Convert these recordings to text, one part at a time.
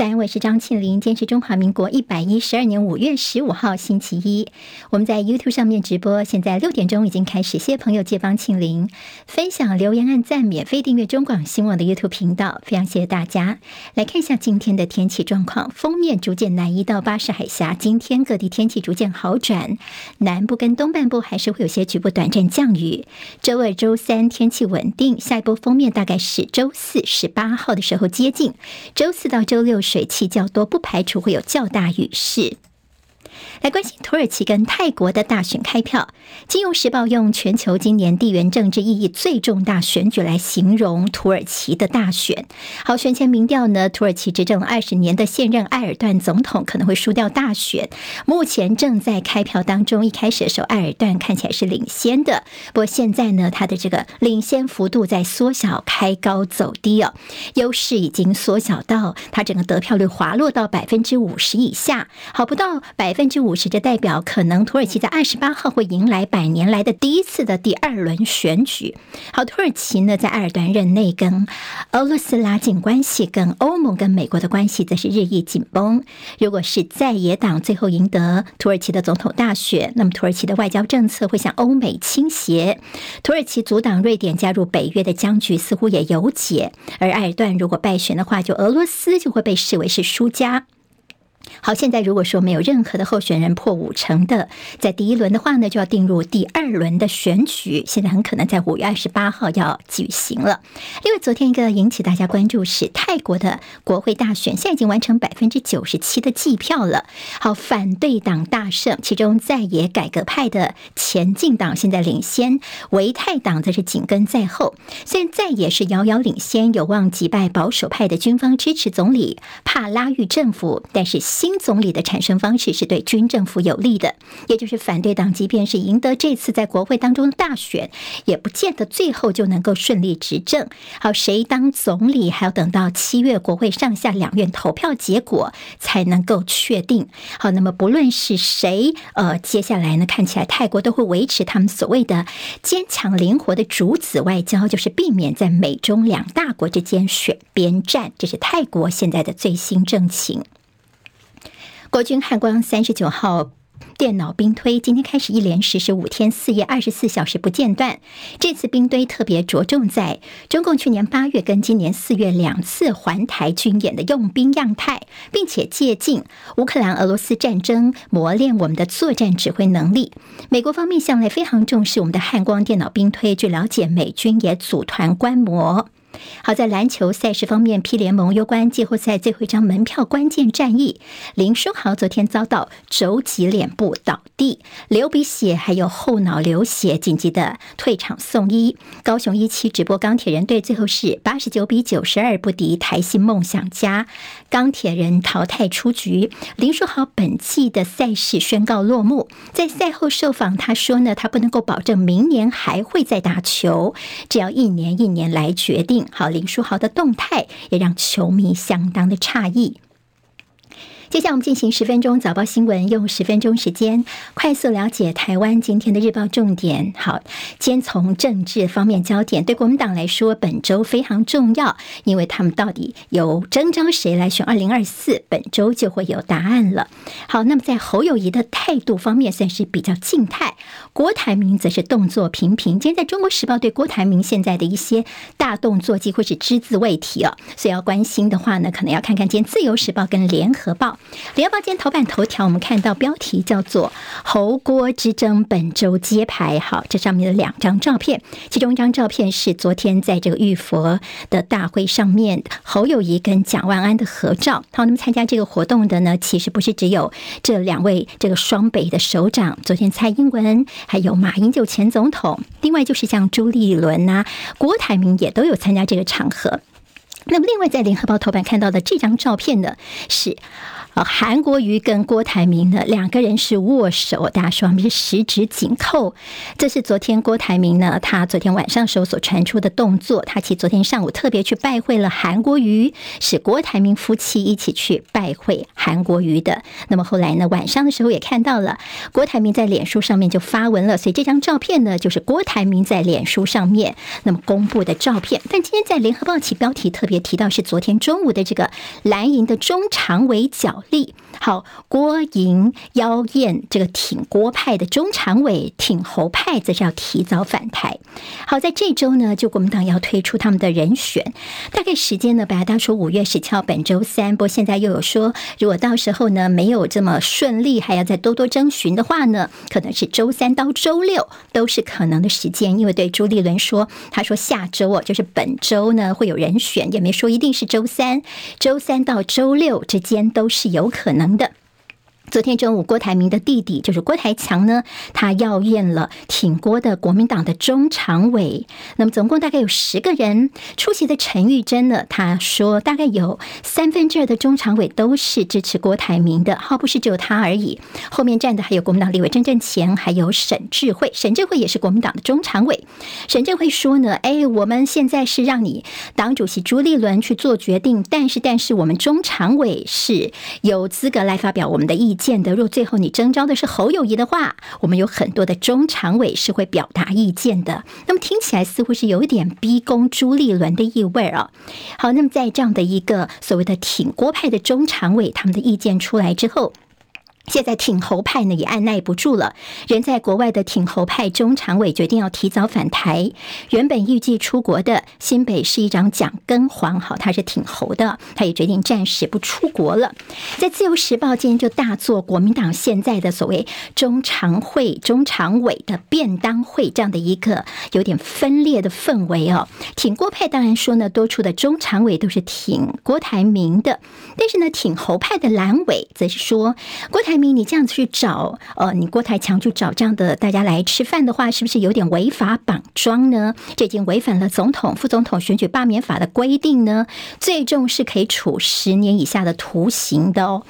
在安，我是张庆玲。今天是中华民国一百一十二年五月十五号，星期一。我们在 YouTube 上面直播，现在六点钟已经开始。谢谢朋友借帮庆玲分享、留言、按赞、免费订阅中广新闻网的 YouTube 频道，非常谢谢大家。来看一下今天的天气状况，封面逐渐南移到巴士海峡，今天各地天气逐渐好转，南部跟东半部还是会有些局部短暂降雨。周二、周三天气稳定，下一波封面大概是周四十八号的时候接近，周四到周六。水汽较多，不排除会有较大雨势。来关心土耳其跟泰国的大选开票，《金融时报》用全球今年地缘政治意义最重大选举来形容土耳其的大选。好，选前民调呢，土耳其执政二十年的现任埃尔段总统可能会输掉大选。目前正在开票当中，一开始的时候，埃尔段看起来是领先的，不过现在呢，他的这个领先幅度在缩小，开高走低哦，优势已经缩小到他整个得票率滑落到百分之五十以下，好，不到百分之五。十，这代表可能土耳其在二十八号会迎来百年来的第一次的第二轮选举。好，土耳其呢，在埃尔段任内跟俄罗斯拉近关系，跟欧盟跟美国的关系则是日益紧绷。如果是在野党最后赢得土耳其的总统大选，那么土耳其的外交政策会向欧美倾斜。土耳其阻挡瑞典加入北约的僵局似乎也有解，而埃尔段如果败选的话，就俄罗斯就会被视为是输家。好，现在如果说没有任何的候选人破五成的，在第一轮的话呢，就要进入第二轮的选举。现在很可能在五月二十八号要举行了。另外，昨天一个引起大家关注是泰国的国会大选，现在已经完成百分之九十七的计票了。好，反对党大胜，其中在野改革派的前进党现在领先，维泰党则是紧跟在后。虽然在野是遥遥领先，有望击败保守派的军方支持总理帕拉育政府，但是。新总理的产生方式是对军政府有利的，也就是反对党即便是赢得这次在国会当中的大选，也不见得最后就能够顺利执政。好，谁当总理还要等到七月国会上下两院投票结果才能够确定。好，那么不论是谁，呃，接下来呢，看起来泰国都会维持他们所谓的坚强灵活的主子外交，就是避免在美中两大国之间选边站。这是泰国现在的最新政情。国军汉光三十九号电脑兵推今天开始一连实施五天四夜二十四小时不间断。这次兵推特别着重在中共去年八月跟今年四月两次环台军演的用兵样态，并且借鉴乌克兰俄罗斯战争磨练我们的作战指挥能力。美国方面向来非常重视我们的汉光电脑兵推，据了解，美军也组团观摩。好，在篮球赛事方面，P 联盟攸关季后赛最后一张门票关键战役，林书豪昨天遭到肘击脸部倒地，流鼻血，还有后脑流血，紧急的退场送医。高雄一期直播钢铁人队最后是八十九比九十二不敌台新梦想家，钢铁人淘汰出局。林书豪本季的赛事宣告落幕，在赛后受访，他说呢，他不能够保证明年还会再打球，只要一年一年来决定。好，林书豪的动态也让球迷相当的诧异。接下来我们进行十分钟早报新闻，用十分钟时间快速了解台湾今天的日报重点。好，先从政治方面焦点，对国民党来说，本周非常重要，因为他们到底有征召谁来选二零二四，本周就会有答案了。好，那么在侯友谊的态度方面算是比较静态，郭台铭则是动作频频。今天在中国时报对郭台铭现在的一些大动作几乎是只字未提哦，所以要关心的话呢，可能要看看今天自由时报跟联合报。联合报今天头版头条，我们看到标题叫做“侯郭之争本周揭牌”。好，这上面的两张照片，其中一张照片是昨天在这个玉佛的大会上面，侯友宜跟蒋万安的合照。好，那么参加这个活动的呢，其实不是只有这两位这个双北的首长，昨天蔡英文还有马英九前总统，另外就是像朱立伦呐、啊、郭台铭也都有参加这个场合。那么，另外在联合报头版看到的这张照片呢，是。啊，韩国瑜跟郭台铭呢，两个人是握手，大家说他们是十指紧扣。这是昨天郭台铭呢，他昨天晚上时候所传出的动作。他其实昨天上午特别去拜会了韩国瑜，是郭台铭夫妻一起去拜会韩国瑜的。那么后来呢，晚上的时候也看到了郭台铭在脸书上面就发文了，所以这张照片呢，就是郭台铭在脸书上面那么公布的照片。但今天在联合报起标题特别别提到是昨天中午的这个蓝营的中常委角力。好，郭营妖艳这个挺郭派的中常委挺侯派，则是要提早返台。好，在这周呢，就国民党要推出他们的人选，大概时间呢，本来大家说五月十七号本周三，不过现在又有说，如果到时候呢没有这么顺利，还要再多多征询的话呢，可能是周三到周六都是可能的时间。因为对朱立伦说，他说下周哦，就是本周呢会有人选，没说一定是周三，周三到周六之间都是有可能的。昨天中午，郭台铭的弟弟就是郭台强呢，他要验了挺郭的国民党的中常委。那么总共大概有十个人出席的。陈玉珍呢，他说大概有三分之二的中常委都是支持郭台铭的，好，不是只有他而已。后面站的还有国民党立委郑正前，还有沈智慧。沈智慧也是国民党的中常委。沈智慧说呢，哎，我们现在是让你党主席朱立伦去做决定，但是但是我们中常委是有资格来发表我们的意见。见得，若最后你征召的是侯友谊的话，我们有很多的中常委是会表达意见的。那么听起来似乎是有一点逼宫朱立伦的意味啊。好，那么在这样的一个所谓的挺郭派的中常委，他们的意见出来之后。现在挺侯派呢也按捺不住了，人在国外的挺侯派中常委决定要提早返台。原本预计出国的新北市议长蒋根煌，好，他是挺侯的，他也决定暂时不出国了。在自由时报今天就大做国民党现在的所谓中常会、中常委的便当会这样的一个有点分裂的氛围哦。挺郭派当然说呢，多出的中常委都是挺郭台铭的，但是呢，挺侯派的蓝委则是说郭台。你这样子去找，呃，你郭台强去找这样的大家来吃饭的话，是不是有点违法绑桩呢？这已经违反了总统、副总统选举罢免法的规定呢，最重是可以处十年以下的徒刑的哦。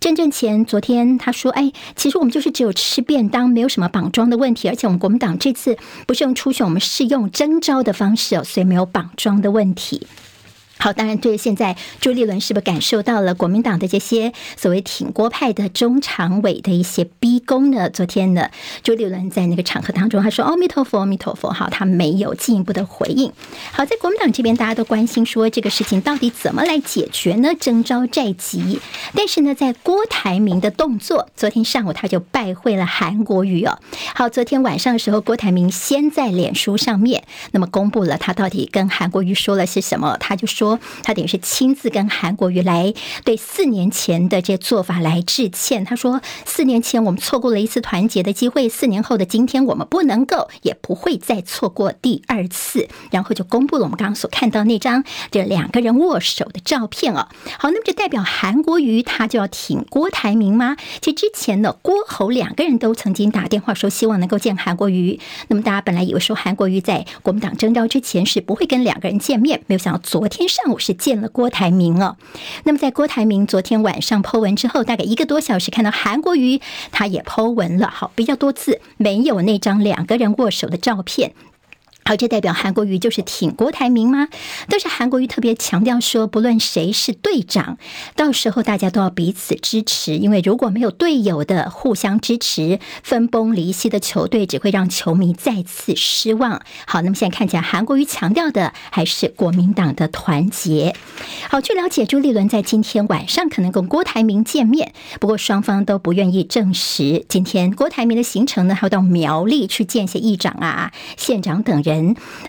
郑正前昨天他说：“哎，其实我们就是只有吃便当，没有什么绑桩的问题，而且我们国民党这次不是用初选，我们是用征召的方式哦，所以没有绑桩的问题。”好，当然，对现在朱立伦是不是感受到了国民党的这些所谓挺郭派的中常委的一些逼宫呢？昨天呢，朱立伦在那个场合当中，他说：“阿弥陀佛，阿弥陀佛。”好，他没有进一步的回应。好，在国民党这边，大家都关心说这个事情到底怎么来解决呢？征召在即，但是呢，在郭台铭的动作，昨天上午他就拜会了韩国瑜哦。好，昨天晚上的时候，郭台铭先在脸书上面那么公布了他到底跟韩国瑜说了些什么，他就说。他等于是亲自跟韩国瑜来对四年前的这做法来致歉。他说：“四年前我们错过了一次团结的机会，四年后的今天我们不能够，也不会再错过第二次。”然后就公布了我们刚刚所看到那张这两个人握手的照片哦。好，那么这代表韩国瑜他就要挺郭台铭吗？其实之前呢，郭侯两个人都曾经打电话说希望能够见韩国瑜。那么大家本来以为说韩国瑜在国民党征召之前是不会跟两个人见面，没有想到昨天上午是见了郭台铭哦，那么在郭台铭昨天晚上 po 文之后，大概一个多小时，看到韩国瑜他也 po 文了，好，比较多次没有那张两个人握手的照片。好，这代表韩国瑜就是挺郭台铭吗？但是韩国瑜特别强调说，不论谁是队长，到时候大家都要彼此支持，因为如果没有队友的互相支持，分崩离析的球队只会让球迷再次失望。好，那么现在看起来，韩国瑜强调的还是国民党的团结。好，据了解，朱立伦在今天晚上可能跟郭台铭见面，不过双方都不愿意证实。今天郭台铭的行程呢，还要到苗栗去见一些议长啊、县长等人。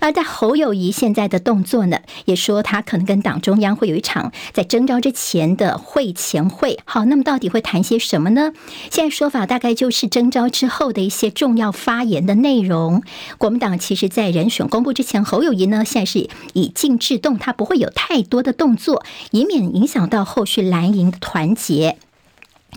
而在侯友谊现在的动作呢，也说他可能跟党中央会有一场在征召之前的会前会。好，那么到底会谈些什么呢？现在说法大概就是征召之后的一些重要发言的内容。国民党其实，在人选公布之前，侯友谊呢现在是以静制动，他不会有太多的动作，以免影响到后续蓝营的团结。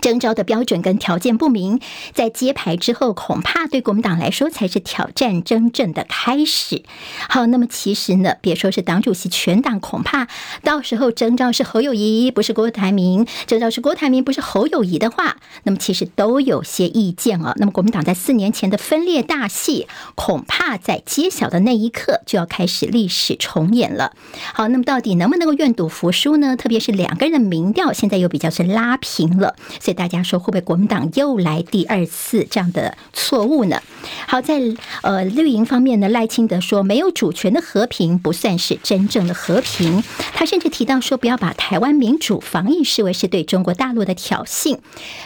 征召的标准跟条件不明，在揭牌之后，恐怕对国民党来说才是挑战真正的开始。好，那么其实呢，别说是党主席，全党恐怕到时候征召是侯友谊，不是郭台铭；征召是郭台铭，不是侯友谊的话，那么其实都有些意见啊。那么国民党在四年前的分裂大戏，恐怕在揭晓的那一刻就要开始历史重演了。好，那么到底能不能够愿赌服输呢？特别是两个人的民调现在又比较是拉平了。所以大家说会不会国民党又来第二次这样的错误呢？好，在呃绿营方面呢，赖清德说没有主权的和平不算是真正的和平。他甚至提到说，不要把台湾民主防疫视为是对中国大陆的挑衅。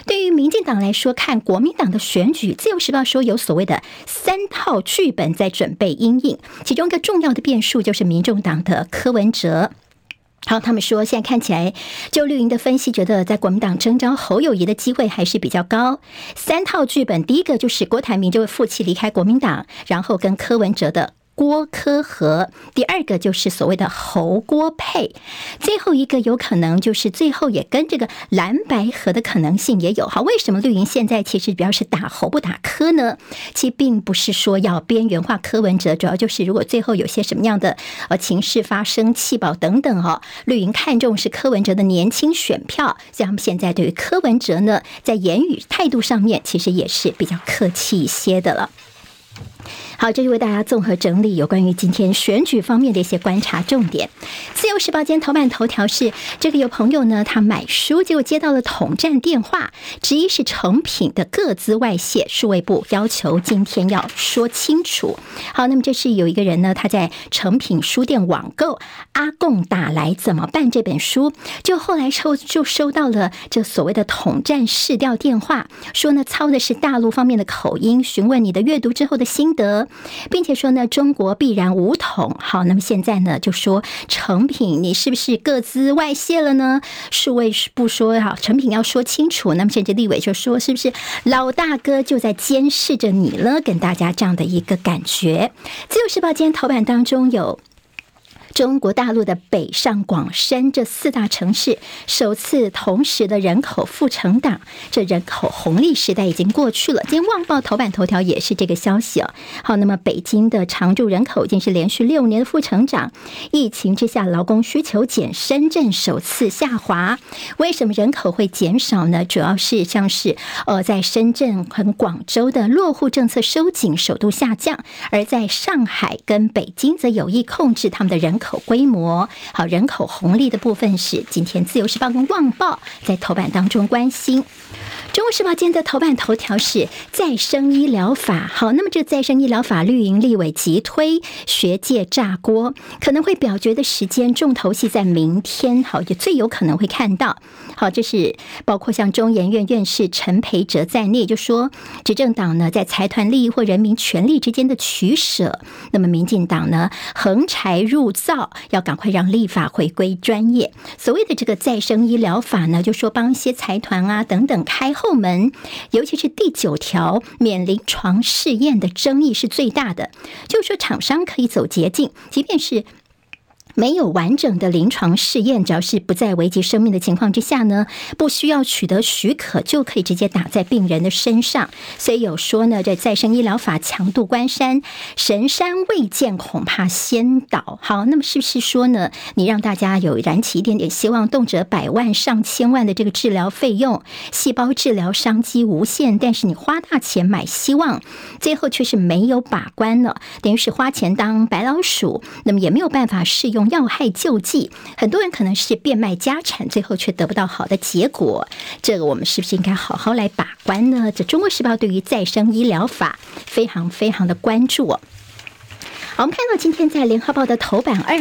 对于民进党来说，看国民党的选举，自由时报说有所谓的三套剧本在准备因应，其中一个重要的变数就是民众党的柯文哲。然后，他们说现在看起来，就绿营的分析，觉得在国民党征召侯友谊的机会还是比较高。三套剧本，第一个就是郭台铭就会负气离开国民党，然后跟柯文哲的。郭柯和，第二个就是所谓的侯郭配，最后一个有可能就是最后也跟这个蓝白合的可能性也有。好，为什么绿营现在其实主要是打侯不打柯呢？其实并不是说要边缘化柯文哲，主要就是如果最后有些什么样的呃情势发生，弃保等等哈，绿营看重是柯文哲的年轻选票，所以他们现在对于柯文哲呢，在言语态度上面其实也是比较客气一些的了。好，这就为大家综合整理有关于今天选举方面的一些观察重点。自由时报今天头版头条是这个有朋友呢，他买书结果接到了统战电话，质疑是成品的个资外泄，数位部要求今天要说清楚。好，那么这是有一个人呢，他在成品书店网购阿贡打来怎么办这本书，就后来抽就收到了这所谓的统战市调电话，说呢操的是大陆方面的口音，询问你的阅读之后的心得。并且说呢，中国必然武统。好，那么现在呢，就说成品，你是不是各自外泄了呢？数位不说哈，成品要说清楚。那么甚至立委就说，是不是老大哥就在监视着你了？跟大家这样的一个感觉。自由时报今天头版当中有。中国大陆的北上广深这四大城市首次同时的人口负成长，这人口红利时代已经过去了。今天《旺报》头版头条也是这个消息哦。好，那么北京的常住人口已经是连续六年的负成长，疫情之下劳工需求减，深圳首次下滑。为什么人口会减少呢？主要是像是呃，在深圳和广州的落户政策收紧，首度下降；而在上海跟北京则有意控制他们的人口。口规模好，人口红利的部分是今天自由时报跟旺报在头版当中关心。中国时报今天的头版头条是再生医疗法，好，那么这个再生医疗法绿营立委急推，学界炸锅，可能会表决的时间重头戏在明天，好，也最有可能会看到。好，这是包括像中研院院士陈培哲在内，就说执政党呢在财团利益或人民权利之间的取舍，那么民进党呢横柴入灶，要赶快让立法回归专业。所谓的这个再生医疗法呢，就说帮一些财团啊等等开后。后门，尤其是第九条免临床试验的争议是最大的，就是说厂商可以走捷径，即便是。没有完整的临床试验，只要是不在危及生命的情况之下呢，不需要取得许可就可以直接打在病人的身上。所以有说呢，这再生医疗法强渡关山，神山未见，恐怕先倒。好，那么是不是说呢，你让大家有燃起一点点希望，动辄百万上千万的这个治疗费用，细胞治疗商机无限，但是你花大钱买希望，最后却是没有把关了，等于是花钱当白老鼠，那么也没有办法适用。要害救济，很多人可能是变卖家产，最后却得不到好的结果。这个我们是不是应该好好来把关呢？这《中国时报》对于再生医疗法非常非常的关注。我们看到今天在联合报的头版二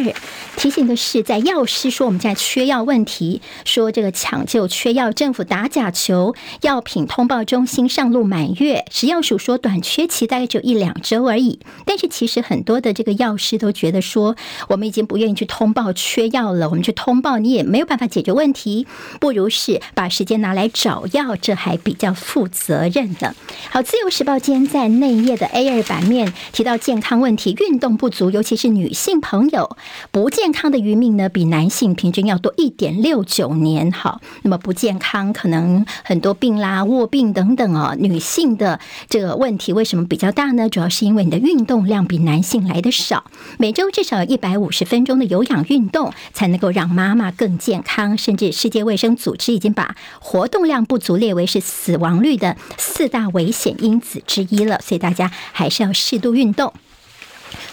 提醒的是，在药师说我们现在缺药问题，说这个抢救缺药，政府打假球，药品通报中心上路满月，食药署说短缺期大概只有一两周而已。但是其实很多的这个药师都觉得说，我们已经不愿意去通报缺药了，我们去通报你也没有办法解决问题，不如是把时间拿来找药，这还比较负责任的。好，自由时报今天在内页的 A 二版面提到健康问题，运动。动不足，尤其是女性朋友不健康的余命呢，比男性平均要多一点六九年。好，那么不健康可能很多病啦、卧病等等哦。女性的这个问题为什么比较大呢？主要是因为你的运动量比男性来得少，每周至少一百五十分钟的有氧运动才能够让妈妈更健康。甚至世界卫生组织已经把活动量不足列为是死亡率的四大危险因子之一了。所以大家还是要适度运动。《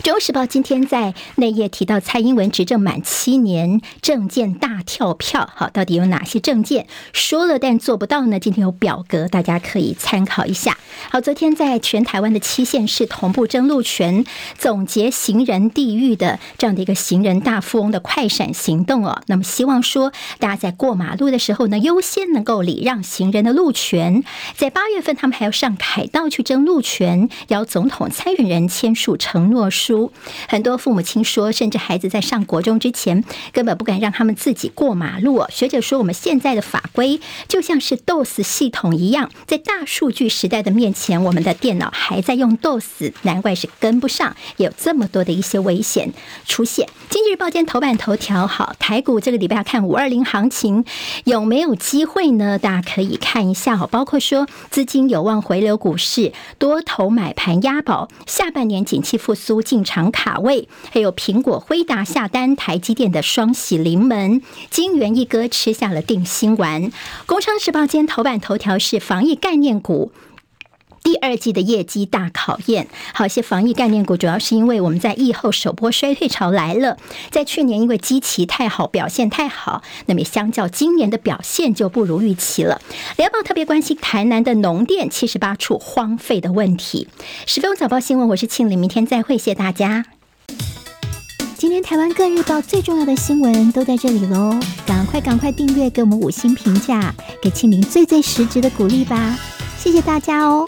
中时报》今天在内页提到，蔡英文执政满七年，政见大跳票，好，到底有哪些政见说了但做不到呢？今天有表格，大家可以参考一下。好，昨天在全台湾的七县市同步争路权，总结行人地域的这样的一个行人大富翁的快闪行动哦。那么希望说，大家在过马路的时候呢，优先能够礼让行人的路权。在八月份，他们还要上凯道去争路权，邀总统参选人签署承诺书。很多父母亲说，甚至孩子在上国中之前，根本不敢让他们自己过马路。学者说，我们现在的法规就像是 DOS 系统一样，在大数据时代的面前，我们的电脑还在用 DOS，难怪是跟不上，有这么多的一些危险出现。经济日报今天头版头条，好，台股这个礼拜要看五二零行情有没有机会呢？大家可以看一下，好，包括说资金有望回流股市，多头买盘押宝，下半年景气复苏都进场卡位，还有苹果、辉达下单台积电的双喜临门，金圆一哥吃下了定心丸。工商时报今天头版头条是防疫概念股。第二季的业绩大考验，好些防疫概念股主要是因为我们在疫后首波衰退潮来了，在去年因为基期太好，表现太好，那么相较今年的表现就不如预期了。联报特别关心台南的农电七十八处荒废的问题。十分早报新闻，我是庆玲，明天再会，谢谢大家。今天台湾各日报最重要的新闻都在这里喽，赶快赶快订阅，给我们五星评价，给庆玲最最实质的鼓励吧，谢谢大家哦。